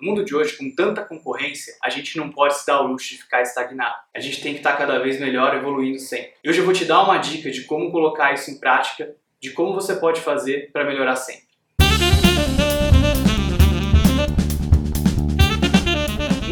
No mundo de hoje, com tanta concorrência, a gente não pode se dar o luxo de ficar estagnado. A gente tem que estar cada vez melhor, evoluindo sempre. E hoje eu vou te dar uma dica de como colocar isso em prática, de como você pode fazer para melhorar sempre.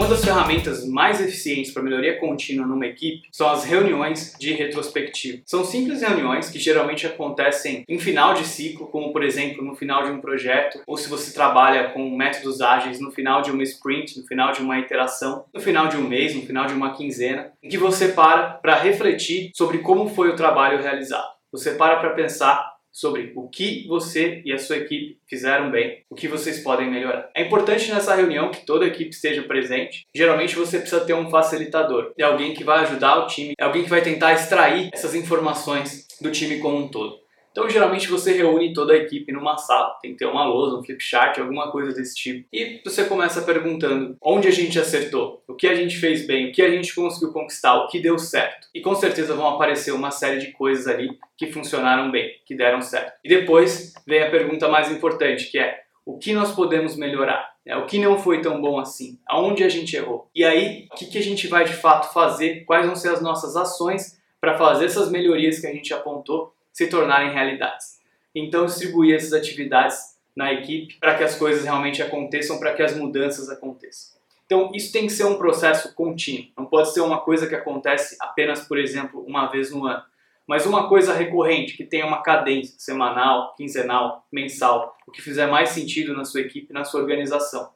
Uma das ferramentas mais eficientes para melhoria contínua numa equipe são as reuniões de retrospectiva. São simples reuniões que geralmente acontecem em final de ciclo, como por exemplo no final de um projeto, ou se você trabalha com métodos ágeis no final de uma sprint, no final de uma iteração, no final de um mês, no final de uma quinzena, em que você para para refletir sobre como foi o trabalho realizado. Você para para pensar sobre o que você e a sua equipe fizeram bem, o que vocês podem melhorar. É importante nessa reunião que toda a equipe esteja presente. Geralmente você precisa ter um facilitador, é alguém que vai ajudar o time, é alguém que vai tentar extrair essas informações do time como um todo. Então, geralmente você reúne toda a equipe numa sala, tem que ter uma lousa, um flip chart, alguma coisa desse tipo. E você começa perguntando onde a gente acertou, o que a gente fez bem, o que a gente conseguiu conquistar, o que deu certo. E com certeza vão aparecer uma série de coisas ali que funcionaram bem, que deram certo. E depois vem a pergunta mais importante, que é o que nós podemos melhorar? É, o que não foi tão bom assim? Aonde a gente errou? E aí, o que, que a gente vai de fato fazer? Quais vão ser as nossas ações para fazer essas melhorias que a gente apontou se tornarem realidades. Então, distribuir essas atividades na equipe para que as coisas realmente aconteçam, para que as mudanças aconteçam. Então, isso tem que ser um processo contínuo. Não pode ser uma coisa que acontece apenas, por exemplo, uma vez no ano, mas uma coisa recorrente, que tenha uma cadência semanal, quinzenal, mensal, o que fizer mais sentido na sua equipe, na sua organização.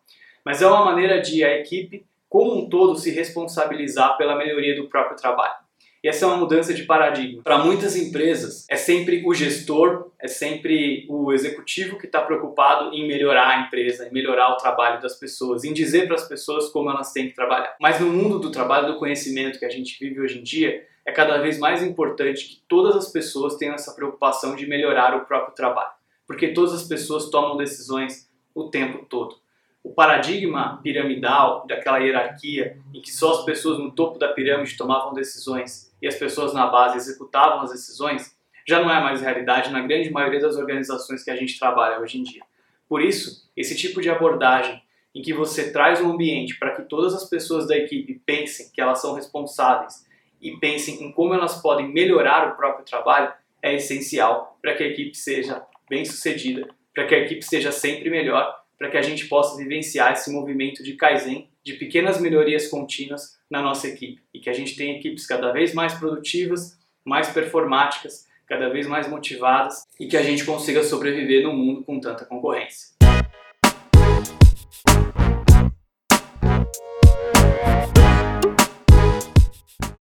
Mas é uma maneira de a equipe, como um todo, se responsabilizar pela melhoria do próprio trabalho. E essa é uma mudança de paradigma. Para muitas empresas, é sempre o gestor, é sempre o executivo que está preocupado em melhorar a empresa, em melhorar o trabalho das pessoas, em dizer para as pessoas como elas têm que trabalhar. Mas no mundo do trabalho do conhecimento que a gente vive hoje em dia, é cada vez mais importante que todas as pessoas tenham essa preocupação de melhorar o próprio trabalho, porque todas as pessoas tomam decisões o tempo todo o paradigma piramidal daquela hierarquia em que só as pessoas no topo da pirâmide tomavam decisões e as pessoas na base executavam as decisões, já não é mais realidade na grande maioria das organizações que a gente trabalha hoje em dia. Por isso, esse tipo de abordagem em que você traz um ambiente para que todas as pessoas da equipe pensem que elas são responsáveis e pensem em como elas podem melhorar o próprio trabalho é essencial para que a equipe seja bem sucedida, para que a equipe seja sempre melhor para que a gente possa vivenciar esse movimento de Kaizen, de pequenas melhorias contínuas na nossa equipe e que a gente tenha equipes cada vez mais produtivas, mais performáticas, cada vez mais motivadas e que a gente consiga sobreviver no mundo com tanta concorrência.